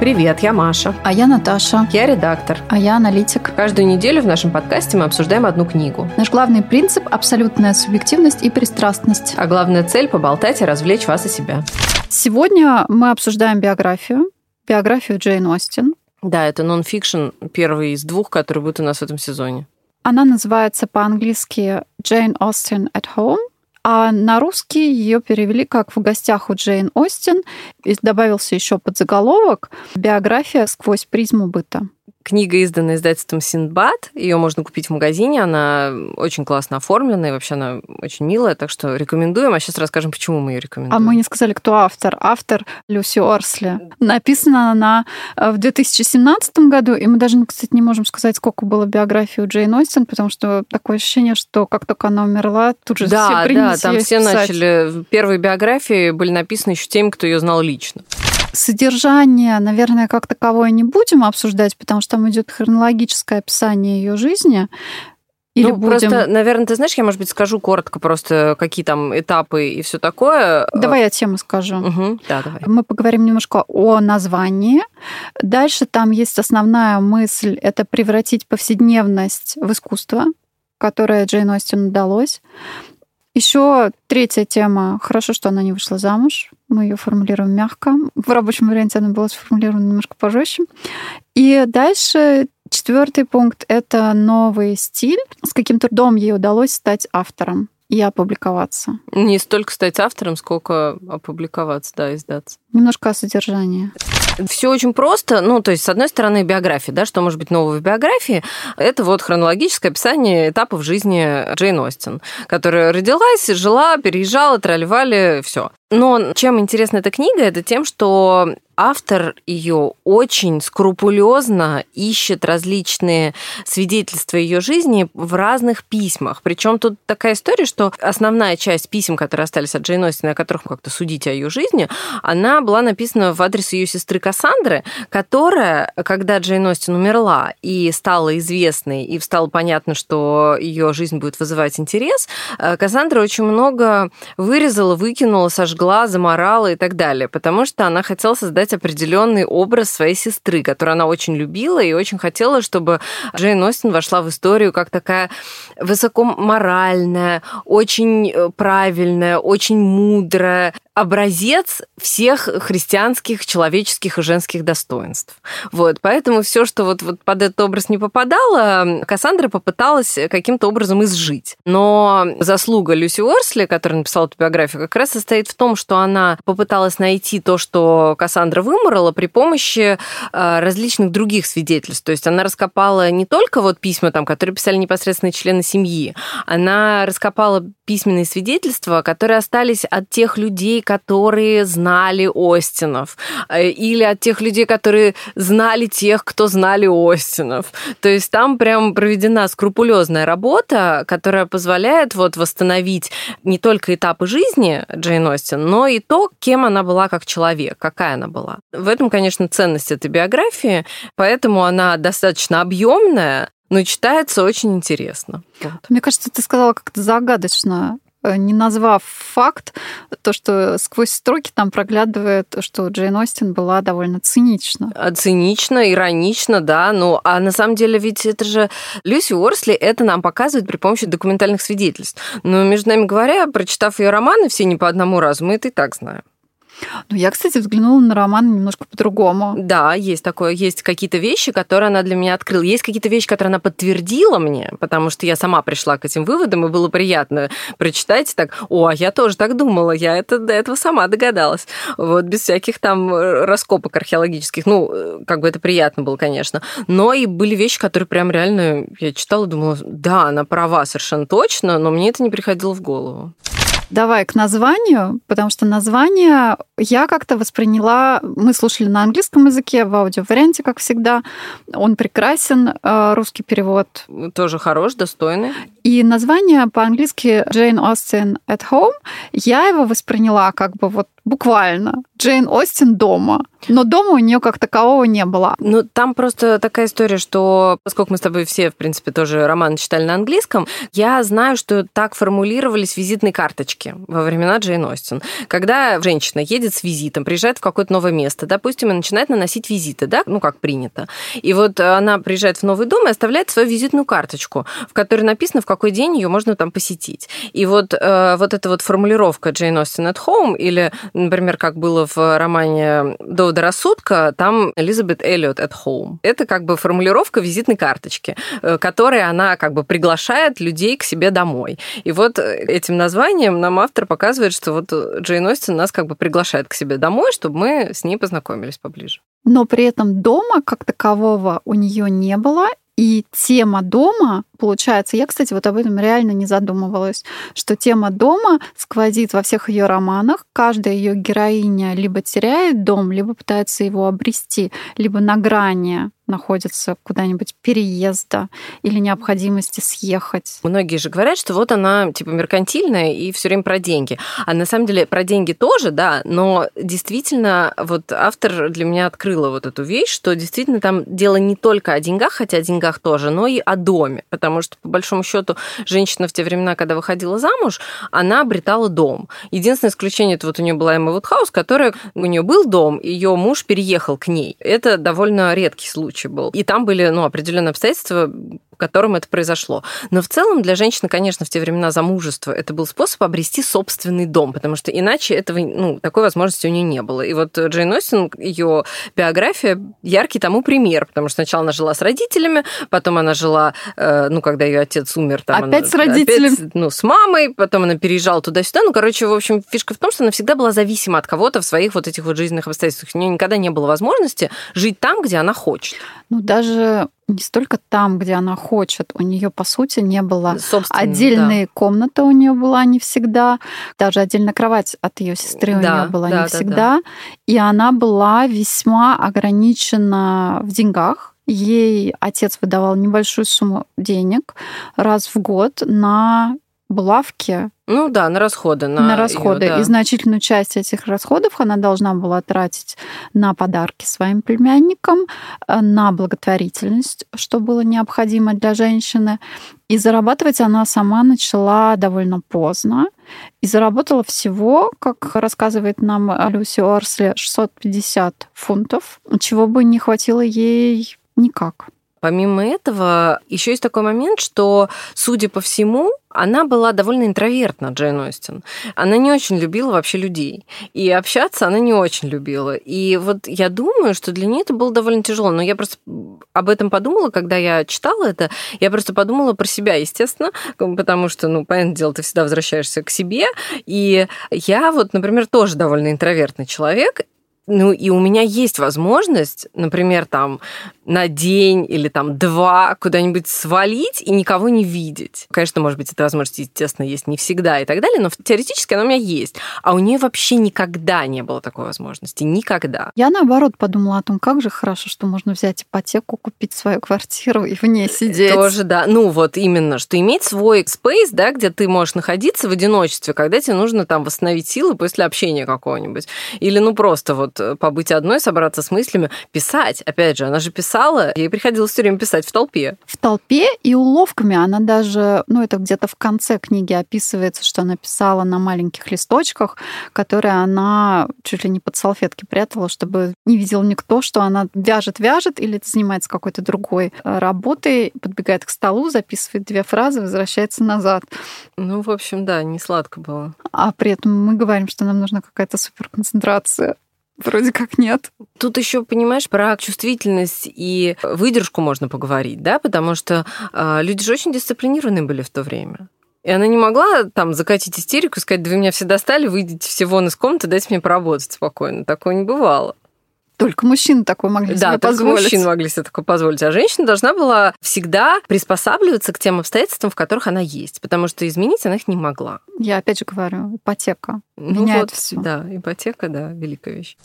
Привет, я Маша. А я Наташа. Я редактор. А я аналитик. Каждую неделю в нашем подкасте мы обсуждаем одну книгу. Наш главный принцип – абсолютная субъективность и пристрастность. А главная цель – поболтать и развлечь вас и себя. Сегодня мы обсуждаем биографию. Биографию Джейн Остин. Да, это нон-фикшн, первый из двух, который будет у нас в этом сезоне. Она называется по-английски «Jane Austen at Home», а на русский ее перевели как «В гостях у Джейн Остин». И добавился еще подзаголовок «Биография сквозь призму быта». Книга издана издательством Синдбад. Ее можно купить в магазине. Она очень классно оформлена и вообще она очень милая, так что рекомендуем. А сейчас расскажем, почему мы ее рекомендуем. А мы не сказали, кто автор. Автор Люси Орсли. Написана она э, в 2017 году, и мы даже, кстати, не можем сказать, сколько было биографии у Джейн Остин, потому что такое ощущение, что как только она умерла, тут же да, все Да, там все писать. начали... Первые биографии были написаны еще теми, кто ее знал лично. Содержание, наверное, как таковое не будем обсуждать, потому что там идет хронологическое описание ее жизни. Или ну, будем... просто, наверное, ты знаешь, я, может быть, скажу коротко просто, какие там этапы и все такое. Давай я тему скажу. Угу. Да, давай. Мы поговорим немножко о названии. Дальше там есть основная мысль – это превратить повседневность в искусство, которое Джейн Остин удалось. Еще третья тема. Хорошо, что она не вышла замуж. Мы ее формулируем мягко. В рабочем варианте она была сформулирована немножко пожестче. И дальше четвертый пункт — это новый стиль. С каким трудом ей удалось стать автором и опубликоваться. Не столько стать автором, сколько опубликоваться, да, издаться. Немножко о содержании. Все очень просто. Ну, то есть, с одной стороны, биография, да, что может быть нового в биографии? Это вот хронологическое описание этапов жизни Джейн Остин, которая родилась, жила, переезжала, тролливали, все. Но чем интересна эта книга, это тем, что автор ее очень скрупулезно ищет различные свидетельства ее жизни в разных письмах. Причем тут такая история, что основная часть писем, которые остались от Джейн Остин, о которых как-то судить о ее жизни, она была написана в адрес ее сестры Кассандры, которая, когда Джейн Остин умерла и стала известной, и стало понятно, что ее жизнь будет вызывать интерес, Кассандра очень много вырезала, выкинула, сожгла, заморала и так далее, потому что она хотела создать определенный образ своей сестры, которую она очень любила и очень хотела, чтобы Джейн Остин вошла в историю как такая высокоморальная, очень правильная, очень мудрая, образец всех христианских, человеческих и женских достоинств. Вот, поэтому все, что вот, вот под этот образ не попадало, Кассандра попыталась каким-то образом изжить. Но заслуга Люси Уорсли, которая написала эту биографию, как раз состоит в том, что она попыталась найти то, что Кассандра выморала при помощи различных других свидетельств. То есть она раскопала не только вот письма, там, которые писали непосредственно члены семьи, она раскопала письменные свидетельства, которые остались от тех людей, которые знали Остинов, или от тех людей, которые знали тех, кто знали Остинов. То есть там прям проведена скрупулезная работа, которая позволяет вот восстановить не только этапы жизни Джейн Остин, но и то, кем она была как человек, какая она была. В этом, конечно, ценность этой биографии, поэтому она достаточно объемная, но читается очень интересно. Мне кажется, ты сказала как-то загадочно не назвав факт, то, что сквозь строки там проглядывает, что Джейн Остин была довольно цинична. Цинично, иронично, да. Ну, а на самом деле ведь это же Люси Уорсли это нам показывает при помощи документальных свидетельств. Но, между нами говоря, прочитав ее романы все не по одному разу, мы это и так знаем. Ну, я, кстати, взглянула на роман немножко по-другому. Да, есть такое. Есть какие-то вещи, которые она для меня открыла. Есть какие-то вещи, которые она подтвердила мне, потому что я сама пришла к этим выводам, и было приятно прочитать так, о, а я тоже так думала, я это до этого сама догадалась. Вот, без всяких там раскопок археологических. Ну, как бы это приятно было, конечно. Но и были вещи, которые прям реально я читала думала, да, она права совершенно точно, но мне это не приходило в голову. Давай к названию, потому что название я как-то восприняла... Мы слушали на английском языке, в аудиоварианте, как всегда. Он прекрасен, русский перевод. Тоже хорош, достойный. И название по-английски Jane Austen at Home, я его восприняла как бы вот буквально. Джейн Остин дома. Но дома у нее как такового не было. Ну, там просто такая история, что поскольку мы с тобой все, в принципе, тоже роман читали на английском, я знаю, что так формулировались визитные карточки во времена Джейн Остин. Когда женщина едет с визитом, приезжает в какое-то новое место, допустим, и начинает наносить визиты, да, ну, как принято. И вот она приезжает в новый дом и оставляет свою визитную карточку, в которой написано, в какой день ее можно там посетить. И вот, э, вот эта вот формулировка Джейн Остин at home, или, например, как было в романе «Доводы рассудка», там Элизабет Эллиот at home. Это как бы формулировка визитной карточки, э, которой она как бы приглашает людей к себе домой. И вот этим названием нам автор показывает, что вот Джейн Остин нас как бы приглашает к себе домой, чтобы мы с ней познакомились поближе. Но при этом дома как такового у нее не было, и тема дома, получается, я, кстати, вот об этом реально не задумывалась, что тема дома сквозит во всех ее романах. Каждая ее героиня либо теряет дом, либо пытается его обрести, либо на грани находится куда-нибудь переезда или необходимости съехать. Многие же говорят, что вот она типа меркантильная и все время про деньги. А на самом деле про деньги тоже, да, но действительно вот автор для меня открыла вот эту вещь, что действительно там дело не только о деньгах, хотя о деньгах тоже, но и о доме. Потому что, по большому счету, женщина в те времена, когда выходила замуж, она обретала дом. Единственное исключение это вот у нее была Эмма Вудхаус, которая у нее был дом, ее муж переехал к ней. Это довольно редкий случай случай был. И там были ну, определенные обстоятельства, которым это произошло. Но в целом для женщины, конечно, в те времена замужества это был способ обрести собственный дом, потому что иначе этого, ну, такой возможности у нее не было. И вот Джейн Остин, ее биография яркий тому пример, потому что сначала она жила с родителями, потом она жила, э, ну, когда ее отец умер, там опять она, с родителями, опять, ну, с мамой, потом она переезжала туда-сюда. Ну, короче, в общем, фишка в том, что она всегда была зависима от кого-то в своих вот этих вот жизненных обстоятельствах. У нее никогда не было возможности жить там, где она хочет. Ну, даже не столько там, где она хочет. У нее, по сути, не было отдельной да. комнаты у нее была не всегда. Даже отдельная кровать от ее сестры да, у нее была да, не всегда. Да, да. И она была весьма ограничена в деньгах. Ей отец выдавал небольшую сумму денег раз в год на булавки. Ну да, на расходы. На, на расходы. Её, да. И значительную часть этих расходов она должна была тратить на подарки своим племянникам, э, на благотворительность, что было необходимо для женщины. И зарабатывать она сама начала довольно поздно. И заработала всего, как рассказывает нам Люси Орсли, 650 фунтов, чего бы не хватило ей никак. Помимо этого, еще есть такой момент, что, судя по всему, она была довольно интровертна, Джейн Остин. Она не очень любила вообще людей. И общаться она не очень любила. И вот я думаю, что для нее это было довольно тяжело. Но я просто об этом подумала, когда я читала это. Я просто подумала про себя, естественно, потому что, ну, понятное дело, ты всегда возвращаешься к себе. И я вот, например, тоже довольно интровертный человек. Ну, и у меня есть возможность, например, там на день или там два куда-нибудь свалить и никого не видеть. Конечно, может быть, эта возможность, естественно, есть не всегда и так далее, но теоретически она у меня есть. А у нее вообще никогда не было такой возможности. Никогда. Я, наоборот, подумала о том, как же хорошо, что можно взять ипотеку, купить свою квартиру и в ней э, сидеть. Тоже, да. Ну, вот именно, что иметь свой спейс, да, где ты можешь находиться в одиночестве, когда тебе нужно там восстановить силы после общения какого-нибудь. Или, ну, просто вот Э, побыть одной, собраться с мыслями, писать. Опять же, она же писала, ей приходилось все время писать в толпе. В толпе и уловками. Она даже, ну, это где-то в конце книги описывается, что она писала на маленьких листочках, которые она чуть ли не под салфетки прятала, чтобы не видел никто, что она вяжет-вяжет или занимается какой-то другой э, работой, подбегает к столу, записывает две фразы, возвращается назад. Ну, в общем, да, не сладко было. А при этом мы говорим, что нам нужна какая-то суперконцентрация. Вроде как нет. Тут еще, понимаешь, про чувствительность и выдержку можно поговорить, да, потому что э, люди же очень дисциплинированные были в то время. И она не могла там закатить истерику сказать, да вы меня все достали, выйдите все вон из комнаты, дайте мне поработать спокойно. Такое не бывало. Только мужчины такое могли да, себе позволить. Да, мужчины могли себе такое позволить. А женщина должна была всегда приспосабливаться к тем обстоятельствам, в которых она есть, потому что изменить она их не могла. Я опять же говорю, ипотека ну меняет вот, все. Да, ипотека, да, великая вещь.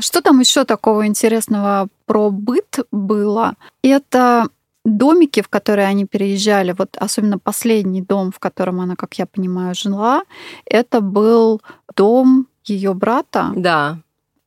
Что там еще такого интересного про быт было? Это домики, в которые они переезжали, вот особенно последний дом, в котором она, как я понимаю, жила, это был дом ее брата. Да.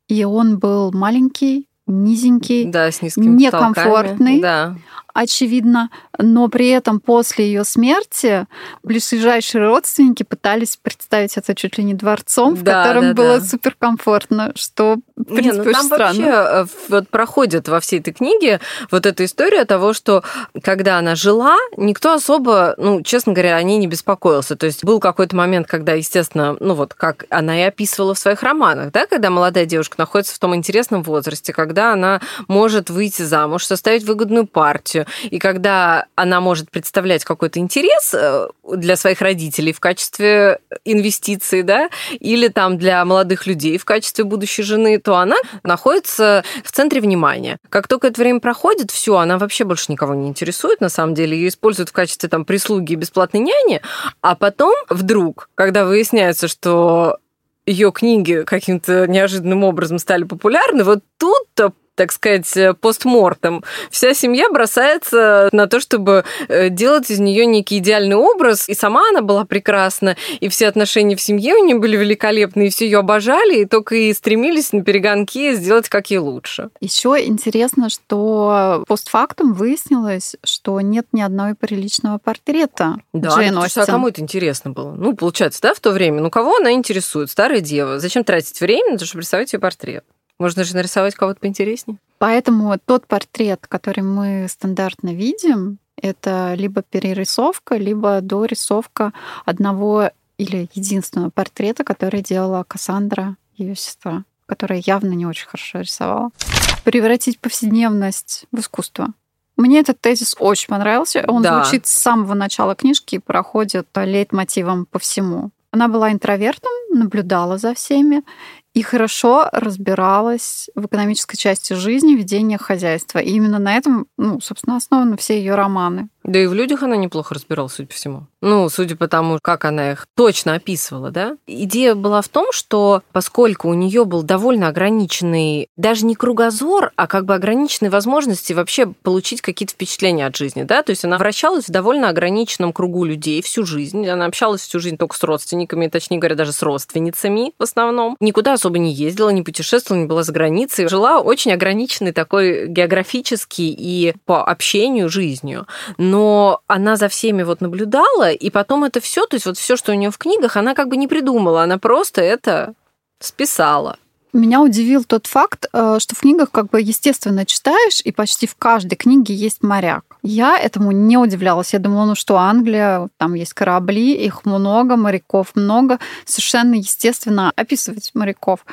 И он был маленький, низенький, да, с некомфортный. Да очевидно, но при этом после ее смерти ближайшие родственники пытались представить это чуть ли не дворцом, в да, котором да, было да. суперкомфортно, что в принципе не, ну, там странно. вообще э, вот проходит во всей этой книге вот эта история того, что когда она жила, никто особо, ну, честно говоря, о ней не беспокоился. То есть был какой-то момент, когда, естественно, ну вот как она и описывала в своих романах, да, когда молодая девушка находится в том интересном возрасте, когда она может выйти замуж, составить выгодную партию, и когда она может представлять какой-то интерес э, для своих родителей в качестве инвестиции, да, или там для молодых людей в качестве будущей жены, то она находится в центре внимания. Как только это время проходит, все, она вообще больше никого не интересует, на самом деле, ее используют в качестве там прислуги и бесплатной няни, а потом вдруг, когда выясняется, что ее книги каким-то неожиданным образом стали популярны, вот тут-то так сказать, э, постмортом. Вся семья бросается на то, чтобы э, делать из нее некий идеальный образ. И сама она была прекрасна, и все отношения в семье у нее были великолепны, и все ее обожали, и только и стремились на перегонки сделать как ей лучше. Еще интересно, что постфактум выяснилось, что нет ни одного приличного портрета да, Джейн ну, Остин. А кому это интересно было? Ну, получается, да, в то время. Ну, кого она интересует? Старая дева. Зачем тратить время на то, чтобы рисовать ее портрет? Можно же нарисовать кого-то поинтереснее. Поэтому тот портрет, который мы стандартно видим, это либо перерисовка, либо дорисовка одного или единственного портрета, который делала Кассандра, ее сестра, которая явно не очень хорошо рисовала. Превратить повседневность в искусство. Мне этот тезис очень понравился. Он да. звучит с самого начала книжки и проходит лейтмотивом по всему. Она была интровертом, наблюдала за всеми и хорошо разбиралась в экономической части жизни, ведения хозяйства. И именно на этом, ну, собственно, основаны все ее романы. Да и в людях она неплохо разбиралась, судя по всему. Ну, судя по тому, как она их точно описывала, да. Идея была в том, что поскольку у нее был довольно ограниченный, даже не кругозор, а как бы ограниченные возможности вообще получить какие-то впечатления от жизни, да, то есть она вращалась в довольно ограниченном кругу людей всю жизнь, она общалась всю жизнь только с родственниками, точнее говоря, даже с родственницами в основном, никуда особо не ездила, не путешествовала, не была за границей, жила очень ограниченной такой географически и по общению жизнью но она за всеми вот наблюдала, и потом это все, то есть вот все, что у нее в книгах, она как бы не придумала, она просто это списала. Меня удивил тот факт, э, что в книгах как бы естественно читаешь, и почти в каждой книге есть моряк. Я этому не удивлялась. Я думала, ну что, Англия, там есть корабли, их много, моряков много. Совершенно естественно описывать моряков.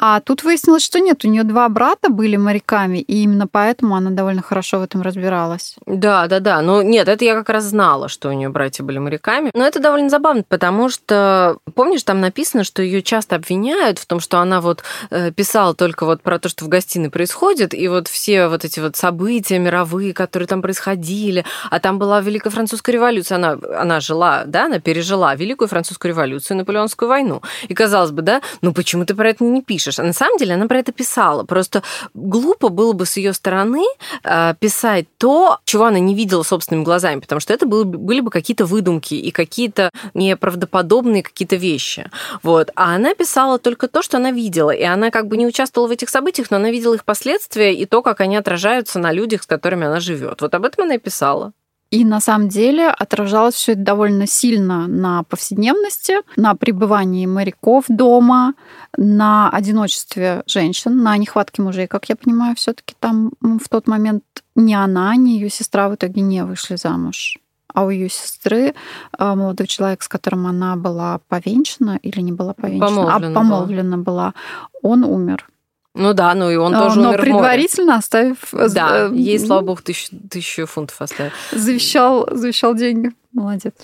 А тут выяснилось, что нет, у нее два брата были моряками, и именно поэтому она довольно хорошо в этом разбиралась. Да, да, да. Ну нет, это я как раз знала, что у нее братья были моряками. Но это довольно забавно, потому что, помнишь, там написано, что ее часто обвиняют в том, что она вот э, писала только вот про то, что в гостиной происходит, и вот все вот эти вот события мировые, которые там происходили, а там была Великая Французская революция, она, она жила, да, она пережила Великую Французскую революцию, Наполеонскую войну. И казалось бы, да, ну почему ты про это не пишешь? А на самом деле она про это писала. Просто глупо было бы с ее стороны э, писать то, чего она не видела собственными глазами, потому что это были бы какие-то выдумки и какие-то неправдоподобные какие-то вещи. Вот. А она писала только то, что она видела. И она как бы не участвовала в этих событиях, но она видела их последствия и то, как они отражаются на людях, с которыми она живет. Вот об этом она и писала. И на самом деле отражалось все это довольно сильно на повседневности, на пребывании моряков дома, на одиночестве женщин, на нехватке мужей, как я понимаю, все-таки там в тот момент ни она, ни ее сестра в итоге не вышли замуж. А у ее сестры э, молодой человек, с которым она была повенчана или не была повенчана, помолвлена а помолвлена была, была он умер. Ну да, ну и он а, тоже Но умер предварительно оставив... Э, да, ей, слава богу, тысячу, тысячу фунтов оставил. Завещал, завещал деньги. Молодец.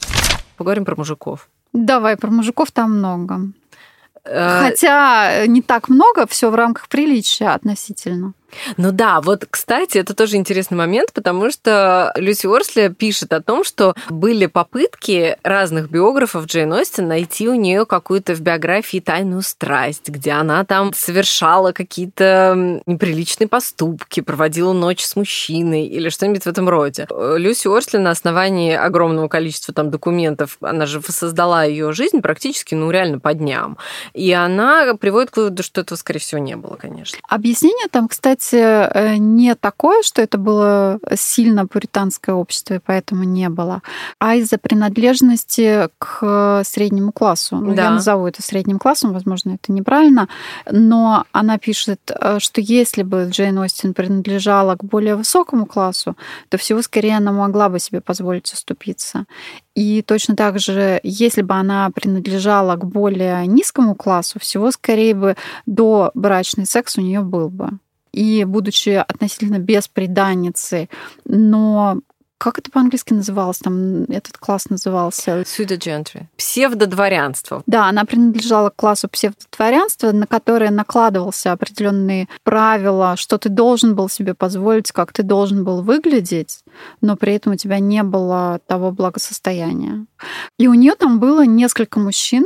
Поговорим про мужиков. Давай, про мужиков там много. Э, Хотя не так много, все в рамках приличия относительно. Ну да, вот, кстати, это тоже интересный момент, потому что Люси Орсли пишет о том, что были попытки разных биографов Джейн Остин найти у нее какую-то в биографии тайную страсть, где она там совершала какие-то неприличные поступки, проводила ночь с мужчиной или что-нибудь в этом роде. Люси Орсли на основании огромного количества там документов, она же создала ее жизнь практически, ну, реально по дням. И она приводит к выводу, что этого, скорее всего, не было, конечно. Объяснение там, кстати, э, не такое, что это было сильно пуританское общество, и поэтому не было, а из-за принадлежности к среднему классу. Ну, да. Я назову это средним классом, возможно, это неправильно, но она пишет, э, что если бы Джейн Остин принадлежала к более высокому классу, то всего скорее она могла бы себе позволить уступиться. И точно так же, если бы она принадлежала к более низкому классу, всего скорее бы до брачный секс у нее был бы. И будучи относительно беспреданницей, но как это по-английски называлось? Там этот класс назывался... Pseudo-gentry. Псевдодворянство. Да, она принадлежала к классу псевдодворянства, на которое накладывался определенные правила, что ты должен был себе позволить, как ты должен был выглядеть, но при этом у тебя не было того благосостояния. И у нее там было несколько мужчин.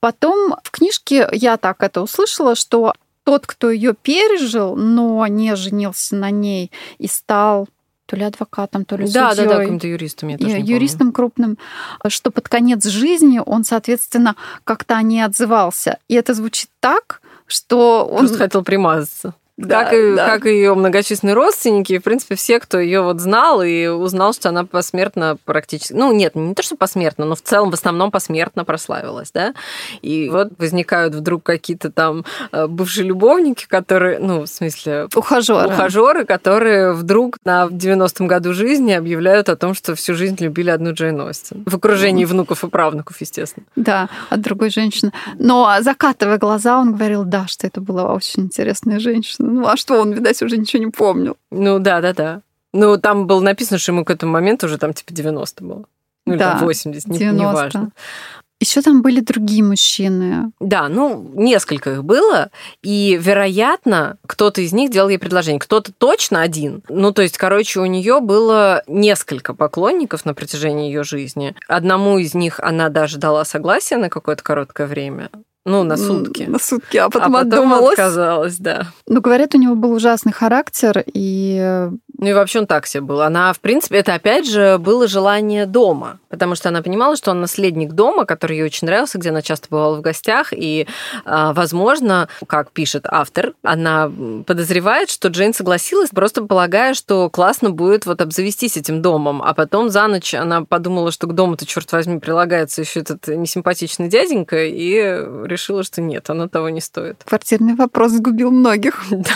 Потом в книжке я так это услышала, что тот, кто ее пережил, но не женился на ней и стал то ли адвокатом, то ли да, судьей. Да, да, каким-то юристом, я тоже Юристом помню. крупным, что под конец жизни он, соответственно, как-то не отзывался. И это звучит так, что он... Просто хотел примазаться. Да, как, и, да. как и ее многочисленные родственники, и, в принципе, все, кто ее вот знал и узнал, что она посмертно практически... Ну, нет, не то, что посмертно, но в целом, в основном посмертно прославилась, да. И вот возникают вдруг какие-то там э, бывшие любовники, которые, ну, в смысле... Ухажеры. Ухажеры, которые вдруг на 90-м году жизни объявляют о том, что всю жизнь любили одну Джейн Остин. В окружении внуков и правнуков, естественно. Да, от другой женщины. Но закатывая глаза, он говорил, да, что это была очень интересная женщина. Ну, а что, он, видать, уже ничего не помнил. Ну, да-да-да. Ну, там было написано, что ему к этому моменту уже там типа 90 было. Ну, или да, там 80, 90. Не, неважно. Еще там были другие мужчины. Да, ну, несколько их было, и, вероятно, кто-то из них делал ей предложение. Кто-то точно один. Ну, то есть, короче, у нее было несколько поклонников на протяжении ее жизни. Одному из них она даже дала согласие на какое-то короткое время. Ну, на сутки. На сутки, а потом, а потом отдумалась. отказалась, да. Ну, говорят, у него был ужасный характер, и ну и вообще он так себе был. Она, в принципе, это опять же было желание дома, потому что она понимала, что он наследник дома, который ей очень нравился, где она часто бывала в гостях, и, а, возможно, как пишет автор, она подозревает, что Джейн согласилась, просто полагая, что классно будет вот обзавестись этим домом, а потом за ночь она подумала, что к дому-то, черт возьми, прилагается еще этот несимпатичный дяденька, и решила, что нет, оно того не стоит. Квартирный вопрос сгубил многих. Да.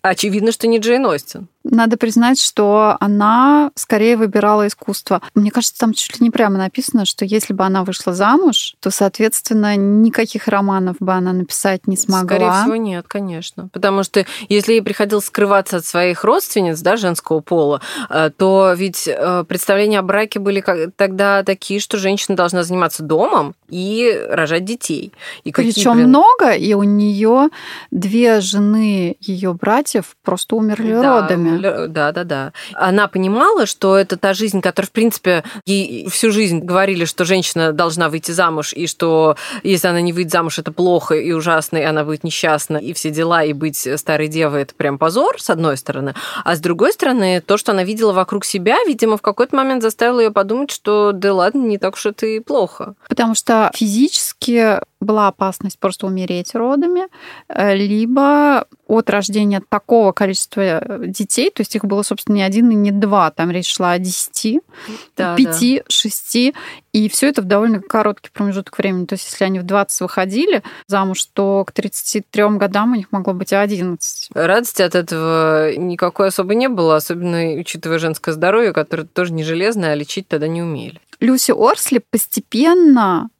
Очевидно, что не Джейн Остин. Надо признать, что она скорее выбирала искусство. Мне кажется, там чуть ли не прямо написано, что если бы она вышла замуж, то, соответственно, никаких романов бы она написать не смогла. Скорее всего, нет, конечно. Потому что если ей приходилось скрываться от своих родственниц, да, женского пола, э, то ведь э, представления о браке были тогда такие, что женщина должна заниматься домом и рожать детей. И Причем блин... много, и у нее две жены ее братьев просто умерли да, родами. Да, да, да. Она понимала, что это та жизнь, которая, в принципе, ей всю жизнь говорили, что женщина должна выйти замуж, и что если она не выйдет замуж, это плохо и ужасно, и она будет несчастна, и все дела, и быть старой девой – это прям позор, с одной стороны. А с другой стороны, то, что она видела вокруг себя, видимо, в какой-то момент заставило ее подумать, что да ладно, не так уж это и плохо. Потому что физически была опасность просто умереть родами, э, либо от рождения такого количества э, детей, то есть их было, собственно, не один и не два, там речь шла о десяти, пяти, шести, и все это в довольно короткий промежуток времени. То есть если они в 20 выходили замуж, то к 33 годам у них могло быть 11. Радости от этого никакой особо не было, особенно учитывая женское здоровье, которое тоже не железное, а лечить тогда не умели. Люси Орсли постепенно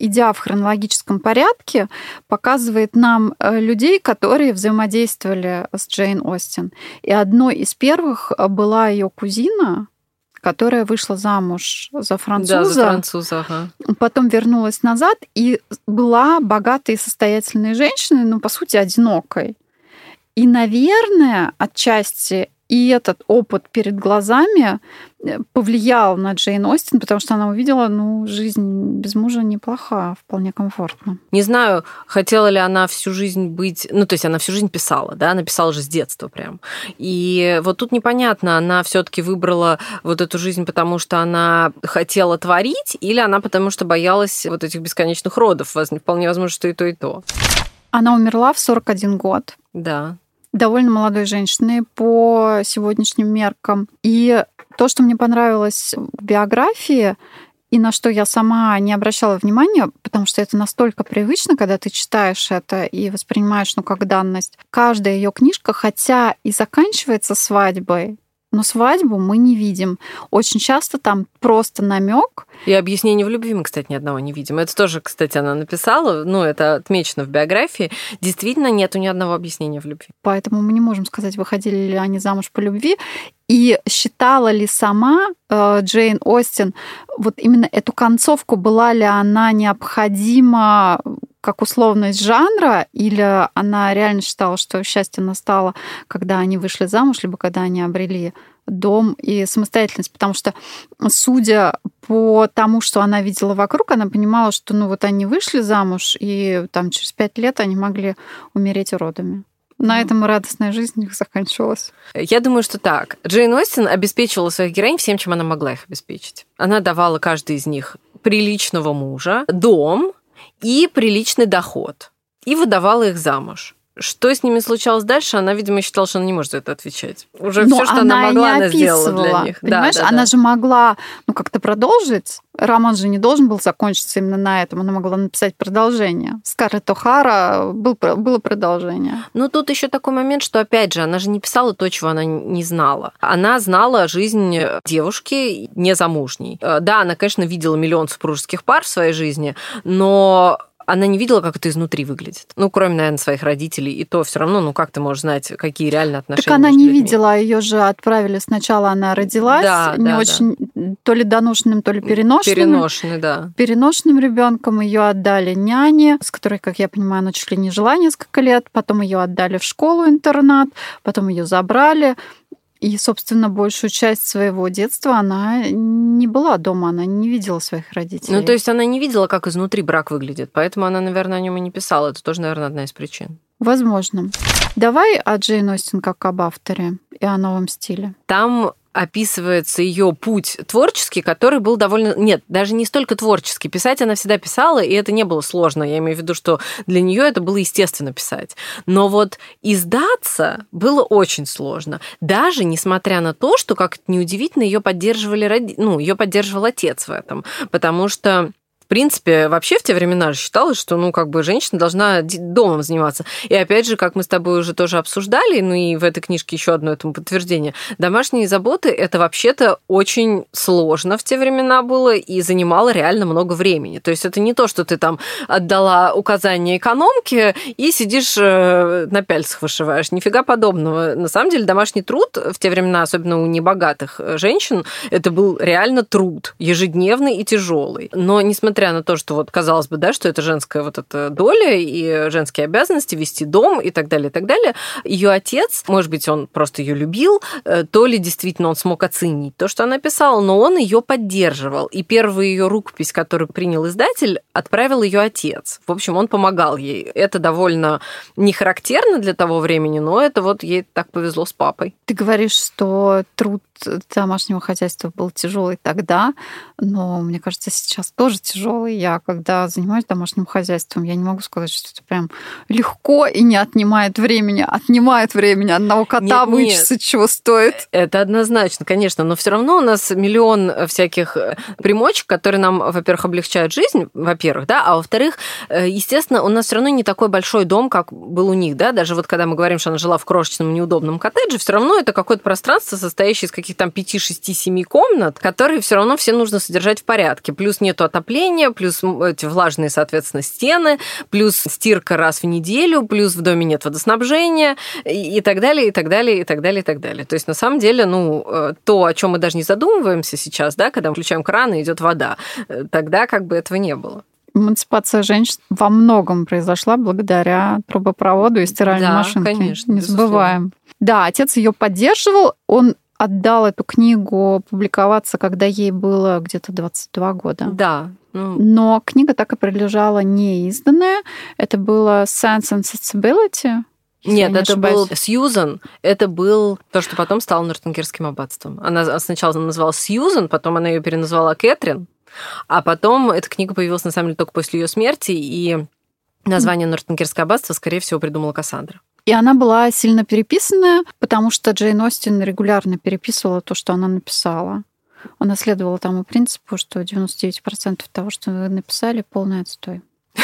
идя в хронологическом порядке, показывает нам э, людей, которые взаимодействовали с Джейн Остин. И одной из первых э, была ее кузина, которая вышла замуж за француза. Да, за француза, ага. Потом вернулась назад и была богатой и состоятельной женщиной, но, по сути, одинокой. И, наверное, отчасти и этот опыт перед глазами повлиял на Джейн Остин, потому что она увидела, ну, жизнь без мужа неплоха, вполне комфортно. Не знаю, хотела ли она всю жизнь быть... Ну, то есть она всю жизнь писала, да, она писала же с детства прям. И вот тут непонятно, она все таки выбрала вот эту жизнь, потому что она хотела творить, или она потому что боялась вот этих бесконечных родов. Вполне возможно, что и то, и то. Она умерла в 41 год. Да довольно молодой женщины по сегодняшним меркам. И то, что мне понравилось в биографии, и на что я сама не обращала внимания, потому что это настолько привычно, когда ты читаешь это и воспринимаешь, ну, как данность. Каждая ее книжка, хотя и заканчивается свадьбой, но свадьбу мы не видим. Очень часто там просто намек. И объяснение в любви мы, кстати, ни одного не видим. Это тоже, кстати, она написала, ну, это отмечено в биографии. Действительно, нету ни одного объяснения в любви. Поэтому мы не можем сказать, выходили ли они замуж по любви. И считала ли сама э, Джейн Остин вот именно эту концовку, была ли она необходима как условность жанра, или она реально считала, что счастье настало, когда они вышли замуж, либо когда они обрели дом и самостоятельность, потому что, судя по тому, что она видела вокруг, она понимала, что ну вот они вышли замуж, и там через пять лет они могли умереть уродами. На этом радостная жизнь их заканчивалась. Я думаю, что так. Джейн Остин обеспечивала своих героинь всем, чем она могла их обеспечить. Она давала каждой из них приличного мужа, дом, и приличный доход. И выдавала их замуж. Что с ними случалось дальше, она, видимо, считала, что она не может за это отвечать. Уже все, что она, она могла, она сделала для них. Понимаешь, да, да, она да. же могла ну, как-то продолжить. Роман же не должен был закончиться именно на этом. Она могла написать продолжение. Скарлетт О'Хара был, было продолжение. Ну, тут еще такой момент, что, опять же, она же не писала то, чего она не знала. Она знала жизнь девушки незамужней. Э, да, она, конечно, видела миллион супружеских пар в своей жизни, но она не видела, как это изнутри выглядит. Ну, кроме, наверное, своих родителей. И то все равно, ну, как ты можешь знать, какие реально отношения Так она не людьми? видела, ее же отправили сначала, она родилась, да, не да, очень, да. то ли доношенным, то ли переношенным. Переношенный, да. Переношенным ребенком ее отдали няне, с которой, как я понимаю, она чуть ли не жила несколько лет, потом ее отдали в школу-интернат, потом ее забрали. И, собственно, большую часть своего детства она не была дома, она не видела своих родителей. Ну, то есть она не видела, как изнутри брак выглядит, поэтому она, наверное, о нем и не писала. Это тоже, наверное, одна из причин. Возможно. Давай о Джейн Остин как об авторе и о новом стиле. Там описывается ее путь творческий, который был довольно... Нет, даже не столько творческий. Писать она всегда писала, и это не было сложно. Я имею в виду, что для нее это было естественно писать. Но вот издаться было очень сложно. Даже несмотря на то, что, как неудивительно, ее поддерживали... Ну, ее поддерживал отец в этом. Потому что принципе, вообще в те времена считалось, что, ну, как бы женщина должна домом заниматься. И опять же, как мы с тобой уже тоже обсуждали, ну и в этой книжке еще одно этому подтверждение, домашние заботы это вообще-то очень сложно в те времена было и занимало реально много времени. То есть это не то, что ты там отдала указание экономке и сидишь э, на пяльцах вышиваешь. Нифига подобного. На самом деле домашний труд в те времена, особенно у небогатых э, женщин, это был реально труд, ежедневный и тяжелый. Но несмотря несмотря на то, что вот казалось бы, да, что это женская вот эта доля и женские обязанности вести дом и так далее, и так далее, ее отец, может быть, он просто ее любил, э, то ли действительно он смог оценить то, что она писала, но он ее поддерживал. И первую ее рукопись, которую принял издатель, отправил ее отец. В общем, он помогал ей. Это довольно не характерно для того времени, но это вот ей так повезло с папой. Ты говоришь, что труд домашнего хозяйства был тяжелый тогда, но мне кажется, сейчас тоже тяжелый. Я когда занимаюсь домашним хозяйством, я не могу сказать, что это прям легко и не отнимает времени. Отнимает времени одного кота нет, вычесать, нет. чего стоит. Это однозначно, конечно, но все равно у нас миллион всяких э, примочек, которые нам, во-первых, облегчают жизнь, во-первых, да, а во-вторых, э, естественно, у нас все равно не такой большой дом, как был у них, да, даже вот когда мы говорим, что она жила в крошечном неудобном коттедже, все равно это какое-то пространство, состоящее из каких каких там 5, 6, 7 комнат, которые все равно все нужно содержать в порядке. Плюс нету отопления, плюс эти влажные, соответственно, стены, плюс стирка раз в неделю, плюс в доме нет водоснабжения и так далее, и так далее, и так далее, и так далее. То есть, на самом деле, ну, э, то, о чем мы даже не задумываемся сейчас, да, когда мы включаем кран и идет вода, э, тогда как бы этого не было. Эмансипация женщин во многом произошла благодаря трубопроводу и стиральной да, машинке. конечно. Не забываем. Да, отец ее поддерживал. Он отдал эту книгу публиковаться, когда ей было где-то 22 года. Да. Ну... Но книга так и пролежала неизданная. Это было Sense and Sensibility. Нет, это был Сьюзан. Это был то, что потом стало Нортенгерским аббатством. Она сначала называлась Сьюзан, потом она ее переназвала Кэтрин, а потом эта книга появилась на самом деле только после ее смерти, и название Нортенгерское аббатство, скорее всего, придумала Кассандра. И она была сильно переписанная, потому что Джейн Остин регулярно переписывала то, что она написала. Она следовала тому принципу, что 99% того, что вы написали, полный отстой.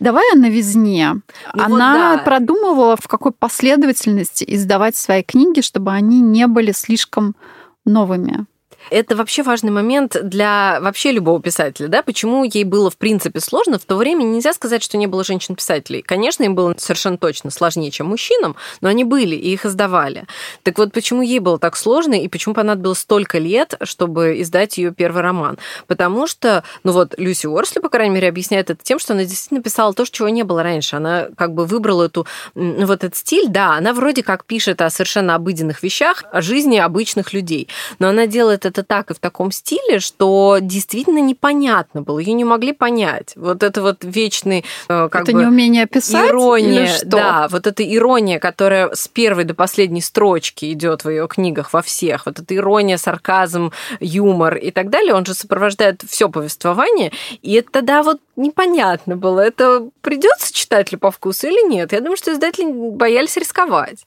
Давай о новизне. Ну, Она вот да. продумывала, в какой последовательности издавать свои книги, чтобы они не были слишком новыми. Это вообще важный момент для вообще любого писателя, да, почему ей было в принципе сложно. В то время нельзя сказать, что не было женщин-писателей. Конечно, им было совершенно точно сложнее, чем мужчинам, но они были, и их издавали. Так вот, почему ей было так сложно, и почему понадобилось столько лет, чтобы издать ее первый роман? Потому что, ну вот, Люси Уорсли, по крайней мере, объясняет это тем, что она действительно писала то, чего не было раньше. Она как бы выбрала эту, ну, вот этот стиль, да, она вроде как пишет о совершенно обыденных вещах, о жизни обычных людей, но она делает это так и в таком стиле, что действительно непонятно было, ее не могли понять. Вот это вот вечный э, как это бы, неумение писать ирония, что? да, вот эта ирония, которая с первой до последней строчки идет в ее книгах во всех, вот эта ирония, сарказм, юмор и так далее, он же сопровождает все повествование, и это тогда вот непонятно было, это придется читателю по вкусу или нет. Я думаю, что издатели боялись рисковать.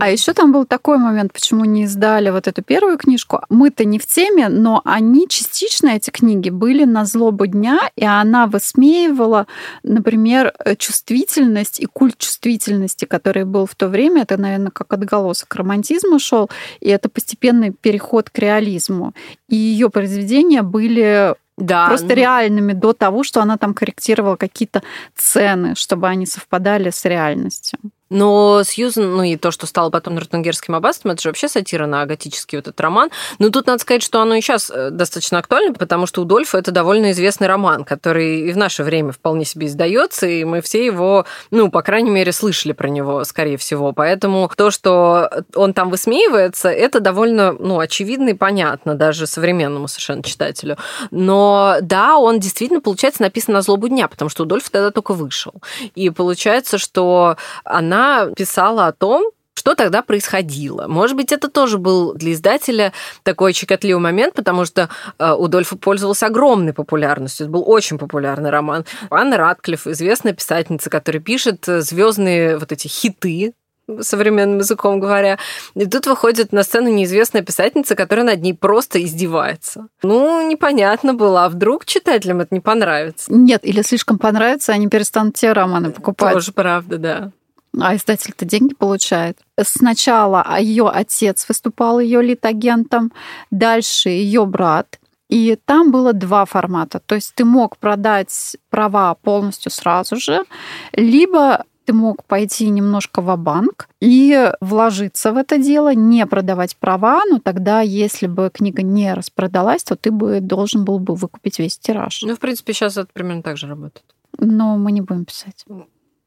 А еще там был такой момент, почему не издали вот эту первую книжку. Мы-то не в теме, но они частично, эти книги, были на злобу дня, и она высмеивала, например, чувствительность и культ чувствительности, который был в то время. Это, наверное, как отголосок романтизма шел, и это постепенный переход к реализму. И ее произведения были да, просто ну... реальными до того, что она там корректировала какие-то цены, чтобы они совпадали с реальностью. Но Сьюзен, ну и то, что стало потом Нортенгерским аббатством, это же вообще сатира на готический вот этот роман. Но тут надо сказать, что оно и сейчас э, достаточно актуально, потому что у Дольфа это довольно известный роман, который и в наше время вполне себе издается, и мы все его, ну, по крайней мере, слышали про него, скорее всего. Поэтому то, что он там высмеивается, это довольно, ну, очевидно и понятно даже современному совершенно читателю. Но да, он действительно, получается, написан на злобу дня, потому что у Дольфа тогда только вышел. И получается, что она писала о том, что тогда происходило. Может быть, это тоже был для издателя такой щекотливый момент, потому что э, Удольфа пользовался огромной популярностью. Это был очень популярный роман. Анна Ратклифф, известная писательница, которая пишет э, звездные вот эти хиты, современным языком говоря. И тут выходит на сцену неизвестная писательница, которая над ней просто издевается. Ну, непонятно было, а вдруг читателям это не понравится? Нет, или слишком понравится, они перестанут те романы покупать. Тоже правда, да а издатель-то деньги получает. Сначала ее отец выступал ее литагентом, дальше ее брат. И там было два формата. То есть ты мог продать права полностью сразу же, либо ты мог пойти немножко в банк и вложиться в это дело, не продавать права, но тогда, если бы книга не распродалась, то ты бы должен был бы выкупить весь тираж. Ну, в принципе, сейчас это примерно так же работает. Но мы не будем писать.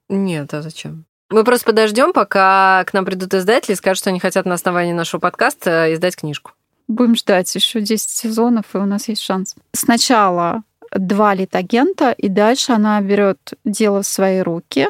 Нет, а зачем? Мы просто подождем, пока к нам придут издатели и скажут, что они хотят на основании нашего подкаста издать книжку. Будем ждать еще 10 сезонов, и у нас есть шанс. Сначала два литагента, и дальше она берет дело в свои руки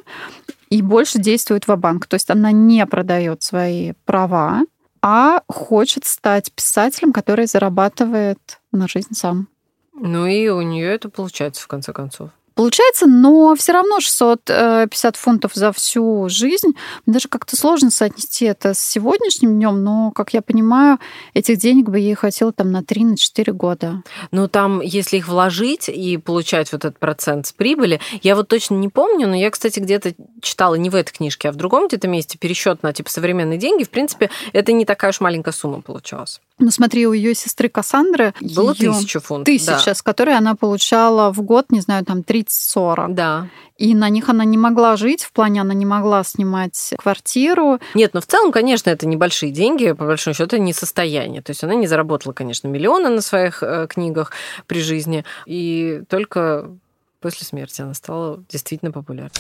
и больше действует в банк То есть она не продает свои права, а хочет стать писателем, который зарабатывает на жизнь сам. Ну и у нее это получается в конце концов получается, но все равно 650 фунтов за всю жизнь. Мне даже как-то сложно соотнести это с сегодняшним днем, но, как я понимаю, этих денег бы ей хватило там на 3-4 года. Ну, там, если их вложить и получать вот этот процент с прибыли, я вот точно не помню, но я, кстати, где-то читала не в этой книжке, а в другом где-то месте пересчет на типа современные деньги, в принципе, это не такая уж маленькая сумма получалась. Ну, смотри, у ее сестры Кассандры было её тысячу фунтов. Тысяча, да. с которой она получала в год, не знаю, там 30-40. Да. И на них она не могла жить, в плане она не могла снимать квартиру. Нет, но в целом, конечно, это небольшие деньги, по большому счету, это не состояние. То есть она не заработала, конечно, миллионы на своих э, книгах при жизни, и только после смерти она стала действительно популярной.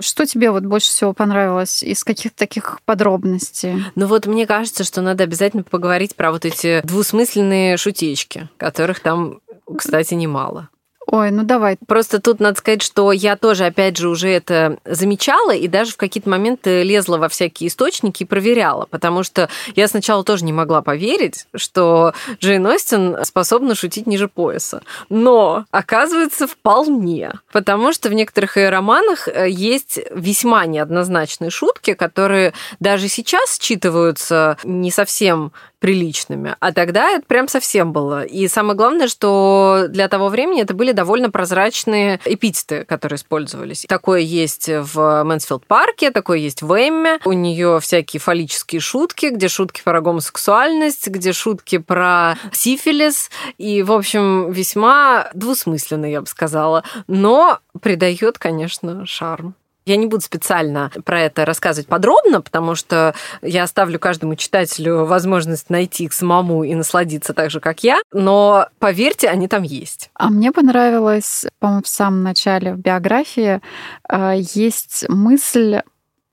Что тебе вот больше всего понравилось из каких-то таких подробностей? Ну вот мне кажется, что надо обязательно поговорить про вот эти двусмысленные шутечки, которых там, кстати, немало. Ой, ну давай. Просто тут надо сказать, что я тоже, опять же, уже это замечала и даже в какие-то моменты лезла во всякие источники и проверяла, потому что я сначала тоже не могла поверить, что Джейн Остин способна шутить ниже пояса. Но, оказывается, вполне. Потому что в некоторых ее романах э, есть весьма неоднозначные шутки, которые даже сейчас считываются не совсем приличными. А тогда это прям совсем было. И самое главное, что для того времени это были довольно прозрачные эпитеты, которые использовались. Такое есть в Мэнсфилд парке, такое есть в Эмме. У нее всякие фаллические шутки, где шутки про гомосексуальность, где шутки про сифилис. И, в общем, весьма двусмысленно, я бы сказала. Но придает, конечно, шарм. Я не буду специально про это рассказывать подробно, потому что я оставлю каждому читателю возможность найти их самому и насладиться так же, как я. Но поверьте, они там есть. А мне понравилось, по-моему, в самом начале в биографии э, есть мысль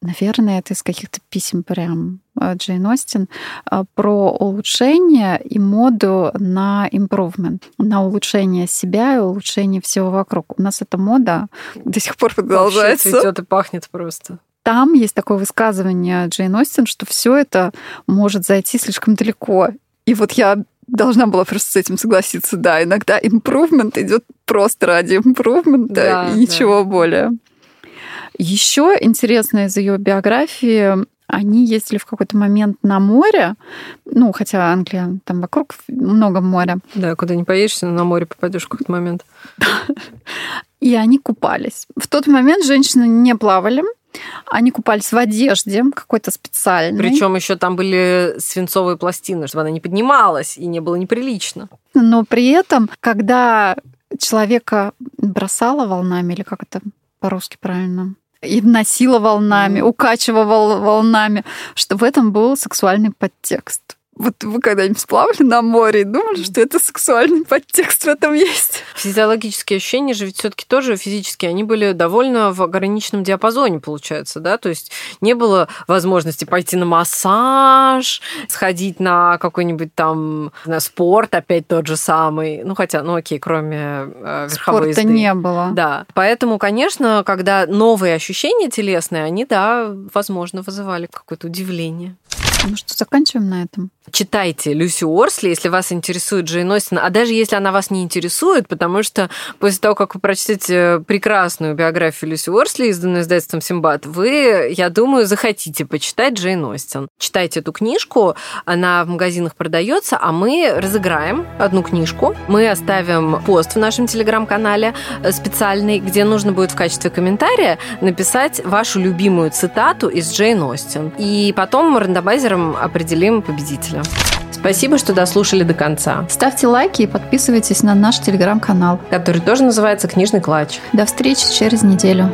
наверное, это из каких-то писем прям э, Джейн Остин, э, про улучшение и моду на improvement, на улучшение себя и улучшение всего вокруг. У нас эта мода до сих пор продолжается. Вообще цветет и пахнет просто. Там есть такое высказывание Джейн Остин, что все это может зайти слишком далеко. И вот я должна была просто с этим согласиться. Да, иногда improvement идет просто ради improvement Да, и ничего да. более. Еще интересно из ее биографии, они ездили в какой-то момент на море, ну, хотя Англия, там вокруг много моря, Да, куда не поедешь, на море попадешь в какой-то момент. и они купались. В тот момент женщины не плавали, они купались в одежде какой-то специальной. Причем еще там были свинцовые пластины, чтобы она не поднималась и не было неприлично. Но при этом, когда человека бросало волнами, или как это по-русски правильно, и носила волнами, Мгм. укачивала волнами, что в этом был сексуальный подтекст. Вот вы когда-нибудь сплавали на море и думали, что это сексуальный подтекст в этом есть? Физиологические ощущения же ведь все-таки тоже физические, они были довольно в ограниченном диапазоне, получается, да, то есть не было возможности пойти на массаж, сходить на какой-нибудь там на спорт, опять тот же самый, ну хотя, ну окей, кроме э, верховой Спорта езды. не было. Да, поэтому, конечно, когда новые ощущения телесные, они, да, возможно, вызывали какое-то удивление. Ну что, заканчиваем на этом? Читайте Люси Уорсли, если вас интересует Джейн Остин, а даже если она вас не интересует, потому что после того, как вы прочтете прекрасную биографию Люси Уорсли, изданную издательством Симбат, вы, я думаю, захотите почитать Джейн Остин. Читайте эту книжку, она в магазинах продается, а мы разыграем одну книжку. Мы оставим пост в нашем телеграм-канале э, специальный, где нужно будет в качестве комментария написать вашу любимую цитату из Джейн Остин. И потом рандомайзером определим победителя. Спасибо, что дослушали до конца, Ставьте лайки и подписывайтесь на наш телеграм-канал. который тоже называется «Книжный клатч». До встречи через неделю.